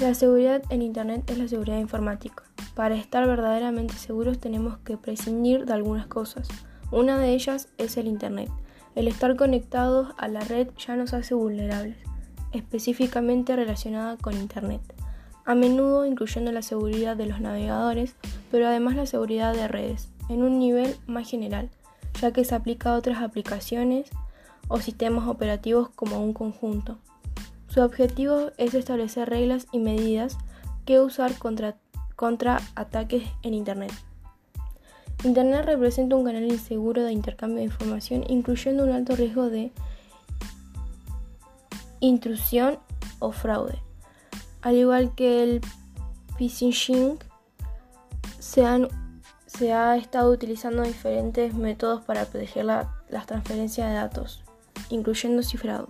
La seguridad en Internet es la seguridad informática. Para estar verdaderamente seguros tenemos que prescindir de algunas cosas. Una de ellas es el Internet. El estar conectados a la red ya nos hace vulnerables, específicamente relacionada con Internet. A menudo incluyendo la seguridad de los navegadores, pero además la seguridad de redes, en un nivel más general, ya que se aplica a otras aplicaciones o sistemas operativos como un conjunto. Su objetivo es establecer reglas y medidas que usar contra, contra ataques en Internet. Internet representa un canal inseguro de intercambio de información, incluyendo un alto riesgo de intrusión o fraude. Al igual que el phishing, se, se ha estado utilizando diferentes métodos para proteger la, las transferencias de datos, incluyendo cifrado.